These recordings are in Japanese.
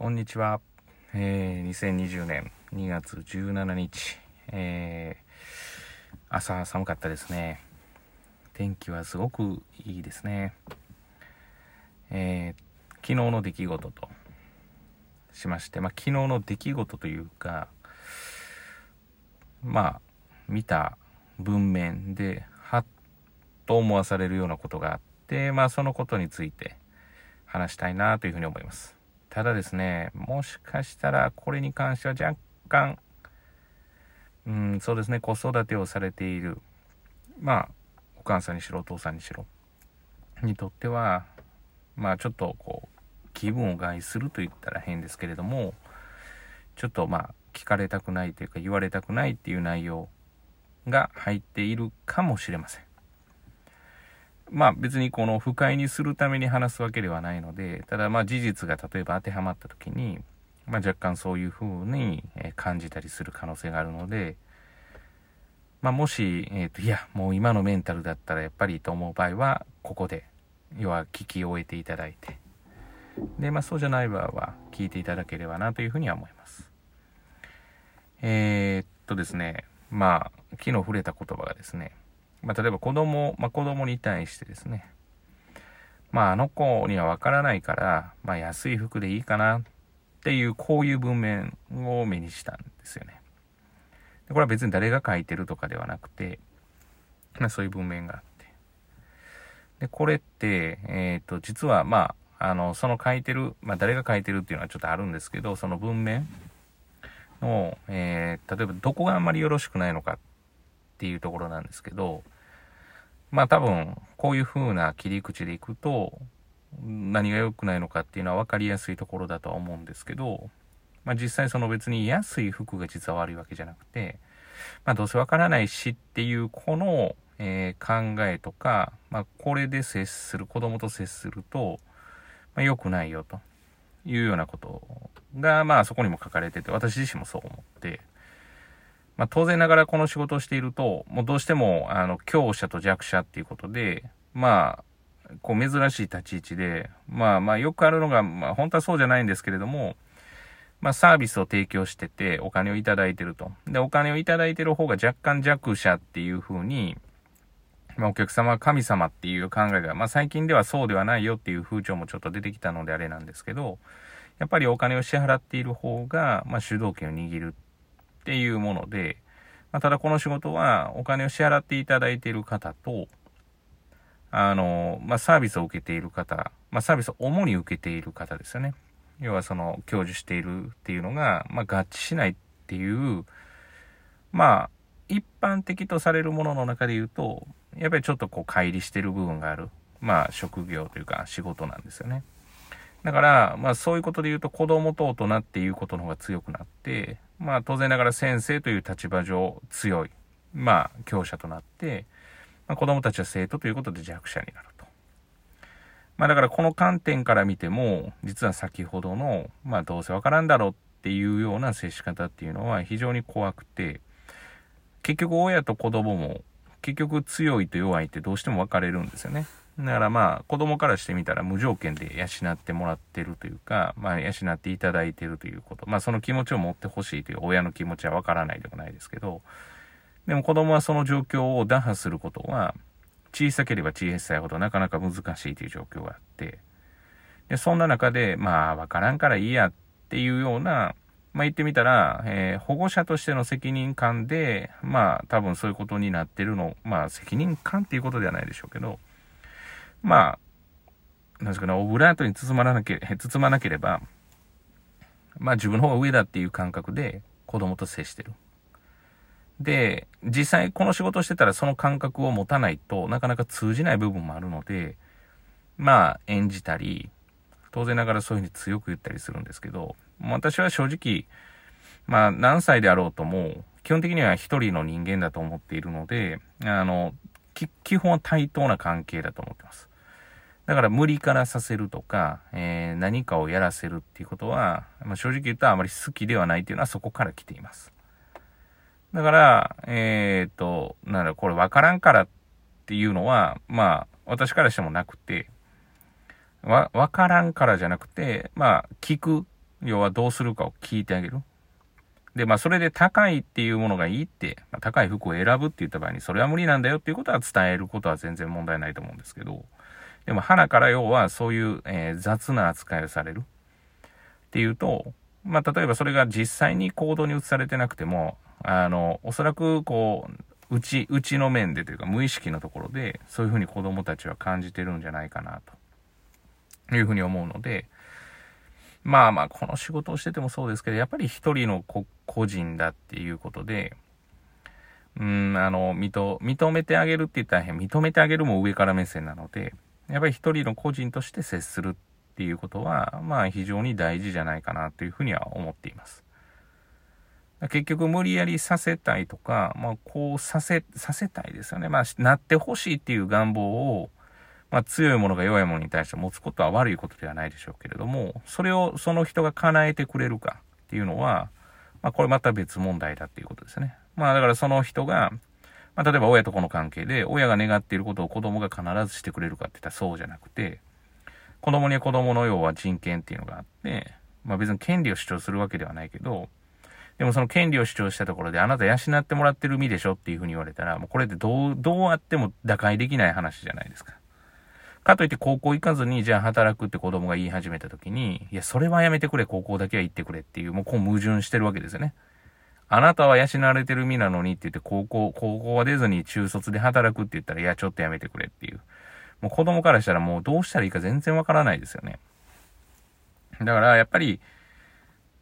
こんにちは。えー、2020年2月17日、えー、朝寒かったですね。天気はすごくいいですね。えー、昨日の出来事としまして、まあ、昨日の出来事というか、まあ、見た文面で、はっと思わされるようなことがあって、まあ、そのことについて話したいなというふうに思います。ただですね、もしかしたらこれに関しては若干、うん、そうですね、子育てをされている、まあ、お母さんにしろ、お父さんにしろ、にとっては、まあ、ちょっとこう、気分を害すると言ったら変ですけれども、ちょっとまあ、聞かれたくないというか、言われたくないっていう内容が入っているかもしれません。まあ別にこの不快にするために話すわけではないので、ただまあ事実が例えば当てはまった時に、まあ若干そういう風に感じたりする可能性があるので、まあもし、えっ、ー、と、いや、もう今のメンタルだったらやっぱりと思う場合は、ここで、要は聞き終えていただいて、で、まあそうじゃない場合は聞いていただければなというふうには思います。えー、っとですね、まあ、昨日触れた言葉がですね、まあ、例えば子供、まあ、子供に対してですね、まあ、あの子にはわからないから、まあ、安い服でいいかなっていう、こういう文面を目にしたんですよね。でこれは別に誰が書いてるとかではなくて、まあ、そういう文面があって。で、これって、えっ、ー、と、実は、まあ、あの、その書いてる、まあ、誰が書いてるっていうのはちょっとあるんですけど、その文面の、えー、例えばどこがあんまりよろしくないのかていうところなんですけど、まあ多分、こういう風な切り口でいくと、何が良くないのかっていうのは分かりやすいところだとは思うんですけど、まあ実際その別に安い服が実は悪いわけじゃなくて、まあどうせ分からないしっていうこの、えー、考えとか、まあこれで接する、子供と接すると、まあ良くないよというようなことが、まあそこにも書かれてて、私自身もそう思って、まあ、当然ながらこの仕事をしていると、もうどうしても、あの、強者と弱者っていうことで、まあ、こう珍しい立ち位置で、まあまあよくあるのが、まあ本当はそうじゃないんですけれども、まあサービスを提供しててお金をいただいてると。で、お金をいただいてる方が若干弱者っていう風に、まあお客様は神様っていう考えが、まあ最近ではそうではないよっていう風潮もちょっと出てきたのであれなんですけど、やっぱりお金を支払っている方が、まあ主導権を握るっていうもので、まあ、ただこの仕事はお金を支払っていただいている方と、あの、まあ、サービスを受けている方、まあ、サービスを主に受けている方ですよね。要はその、享受しているっていうのが、まあ、合致しないっていう、まあ、一般的とされるものの中で言うと、やっぱりちょっとこう、乖離してる部分がある、まあ、職業というか仕事なんですよね。だから、まあそういうことで言うと子供と大人っていうことの方が強くなって、まあ当然ながら先生という立場上強い、まあ強者となって、まあ、子供たちは生徒ということで弱者になると。まあだからこの観点から見ても、実は先ほどの、まあどうせわからんだろうっていうような接し方っていうのは非常に怖くて、結局親と子供も結局強いと弱いってどうしても分かれるんですよね。だからまあ、子供からしてみたら無条件で養ってもらってるというか、まあ、養っていただいてるということ。まあ、その気持ちを持ってほしいという親の気持ちはわからないでもないですけど、でも子供はその状況を打破することは、小さければ小さいほどなかなか難しいという状況があって、で、そんな中で、まあ、わからんからいいやっていうような、まあ言ってみたら、えー、保護者としての責任感で、まあ多分そういうことになってるの、まあ責任感っていうことではないでしょうけど、まあ、なんですかね、オブラートに包まなけれ包まなければ、まあ自分の方が上だっていう感覚で子供と接してる。で、実際この仕事してたらその感覚を持たないとなかなか通じない部分もあるので、まあ演じたり、当然ながらそういうふうに強く言ったりするんですけど、私は正直、まあ何歳であろうとも、基本的には一人の人間だと思っているので、あの、基本は対等な関係だと思ってます。だから無理からさせるとか、えー、何かをやらせるっていうことは、まあ、正直言ったらあまり好きではないっていうのはそこから来ています。だから、えっ、と、なんだ、これ分からんからっていうのは、まあ、私からしてもなくて、わ、分からんからじゃなくて、まあ、聞く要はどうするかを聞いてあげる。で、まあ、それで高いっていうものがいいって、まあ、高い服を選ぶって言った場合に、それは無理なんだよっていうことは伝えることは全然問題ないと思うんですけど、でも、花から要はそういう、えー、雑な扱いをされる。っていうと、まあ、例えばそれが実際に行動に移されてなくても、あの、おそらく、こう、うち、うちの面でというか、無意識のところで、そういうふうに子供たちは感じてるんじゃないかな、と。いうふうに思うので、まあまあ、この仕事をしててもそうですけど、やっぱり一人の個人だっていうことで、うん、あの、認、認めてあげるって言ったら変、認めてあげるも上から目線なので、やっぱり一人の個人として接するっていうことは、まあ非常に大事じゃないかなというふうには思っています。結局無理やりさせたいとか、まあこうさせ、させたいですよね。まあなってほしいっていう願望を、まあ、強いものが弱いものに対して持つことは悪いことではないでしょうけれども、それをその人が叶えてくれるかっていうのは、まあ、これまた別問題だっていうことですね。まあ、だからその人が、まあ、例えば親と子の関係で、親が願っていることを子供が必ずしてくれるかって言ったらそうじゃなくて、子供には子供の要は人権っていうのがあって、まあ別に権利を主張するわけではないけど、でもその権利を主張したところで、あなた養ってもらってる身でしょっていうふうに言われたら、もうこれってどう、どうあっても打開できない話じゃないですか。かといって高校行かずに、じゃあ働くって子供が言い始めた時に、いや、それはやめてくれ、高校だけは行ってくれっていう、もうこう矛盾してるわけですよね。あなたは養われてる身なのにって言って、高校、高校は出ずに中卒で働くって言ったら、いや、ちょっとやめてくれっていう。もう子供からしたらもうどうしたらいいか全然わからないですよね。だからやっぱり、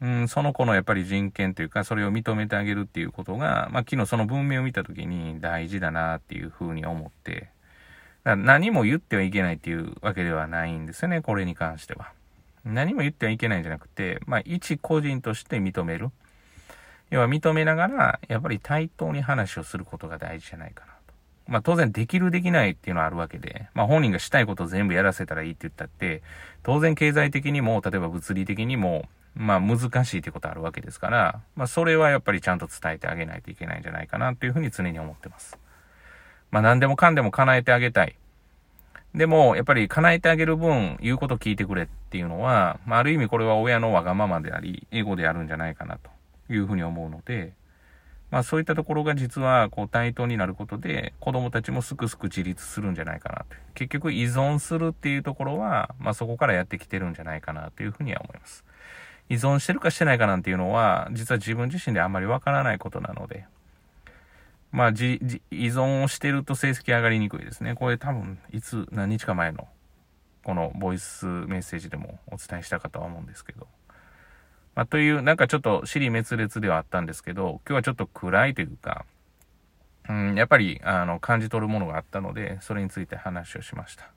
うん、その子のやっぱり人権というか、それを認めてあげるっていうことが、まあ昨日その文明を見たときに大事だなっていうふうに思って、だから何も言ってはいけないっていうわけではないんですよね、これに関しては。何も言ってはいけないんじゃなくて、まあ、一個人として認める。要は認めながら、やっぱり対等に話をすることが大事じゃないかなと。まあ、当然できるできないっていうのはあるわけで、まあ、本人がしたいことを全部やらせたらいいって言ったって、当然経済的にも、例えば物理的にも、まあ、難しいってことあるわけですから、まあ、それはやっぱりちゃんと伝えてあげないといけないんじゃないかなっていうふうに常に思ってます。まあ何でもかんでも叶えてあげたい。でも、やっぱり叶えてあげる分、言うこと聞いてくれっていうのは、まあある意味これは親のわがままであり、エゴであるんじゃないかなというふうに思うので、まあそういったところが実はこう対等になることで子供たちもすくすく自立するんじゃないかなと。結局依存するっていうところは、まあそこからやってきてるんじゃないかなというふうには思います。依存してるかしてないかなんていうのは、実は自分自身であんまりわからないことなので、まあ、じ、じ、依存をしてると成績上がりにくいですね。これ多分、いつ、何日か前の、このボイスメッセージでもお伝えしたかとは思うんですけど。まあ、という、なんかちょっと尻滅裂ではあったんですけど、今日はちょっと暗いというか、うん、やっぱり、あの、感じ取るものがあったので、それについて話をしました。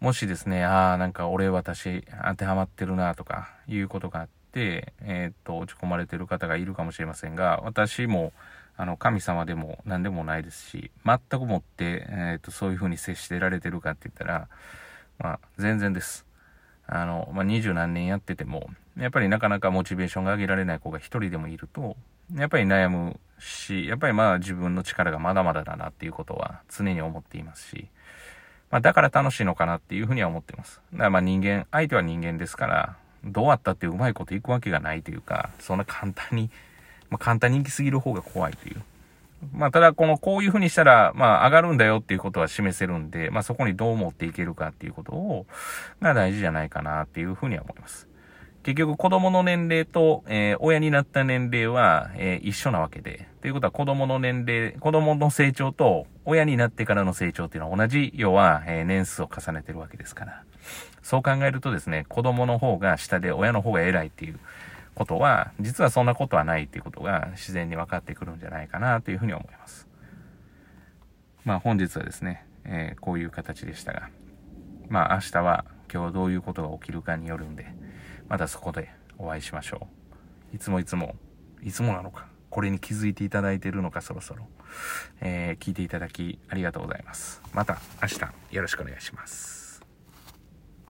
もしですね、ああ、なんか俺私当てはまってるなとかいうことがあって、えー、っと、落ち込まれてる方がいるかもしれませんが、私も、あの、神様でも何でもないですし、全くもって、えっ、と、そういう風に接してられてるかって言ったら、まあ、全然です。あの、まあ、二十何年やってても、やっぱりなかなかモチベーションが上げられない子が一人でもいると、やっぱり悩むし、やっぱりまあ自分の力がまだまだだなっていうことは常に思っていますし、まあだから楽しいのかなっていうふうには思ってます。だからまあ人間、相手は人間ですから、どうあったってうまいこといくわけがないというか、そんな簡単にまあ、簡単に行き過ぎる方が怖いという。まあ、ただ、この、こういう風にしたら、まあ、上がるんだよっていうことは示せるんで、まあ、そこにどう持っていけるかっていうことを、が大事じゃないかなっていう風には思います。結局、子供の年齢と、えー、親になった年齢は、えー、一緒なわけで。ということは、子供の年齢、子供の成長と、親になってからの成長っていうのは同じ、要は、えー、年数を重ねてるわけですから。そう考えるとですね、子供の方が下で、親の方が偉いっていう、ことは、実はそんなことはないっていうことが自然に分かってくるんじゃないかなというふうに思います。まあ本日はですね、えー、こういう形でしたが、まあ明日は今日どういうことが起きるかによるんで、またそこでお会いしましょう。いつもいつも、いつもなのか、これに気づいていただいているのかそろそろ、えー、聞いていただきありがとうございます。また明日よろしくお願いします。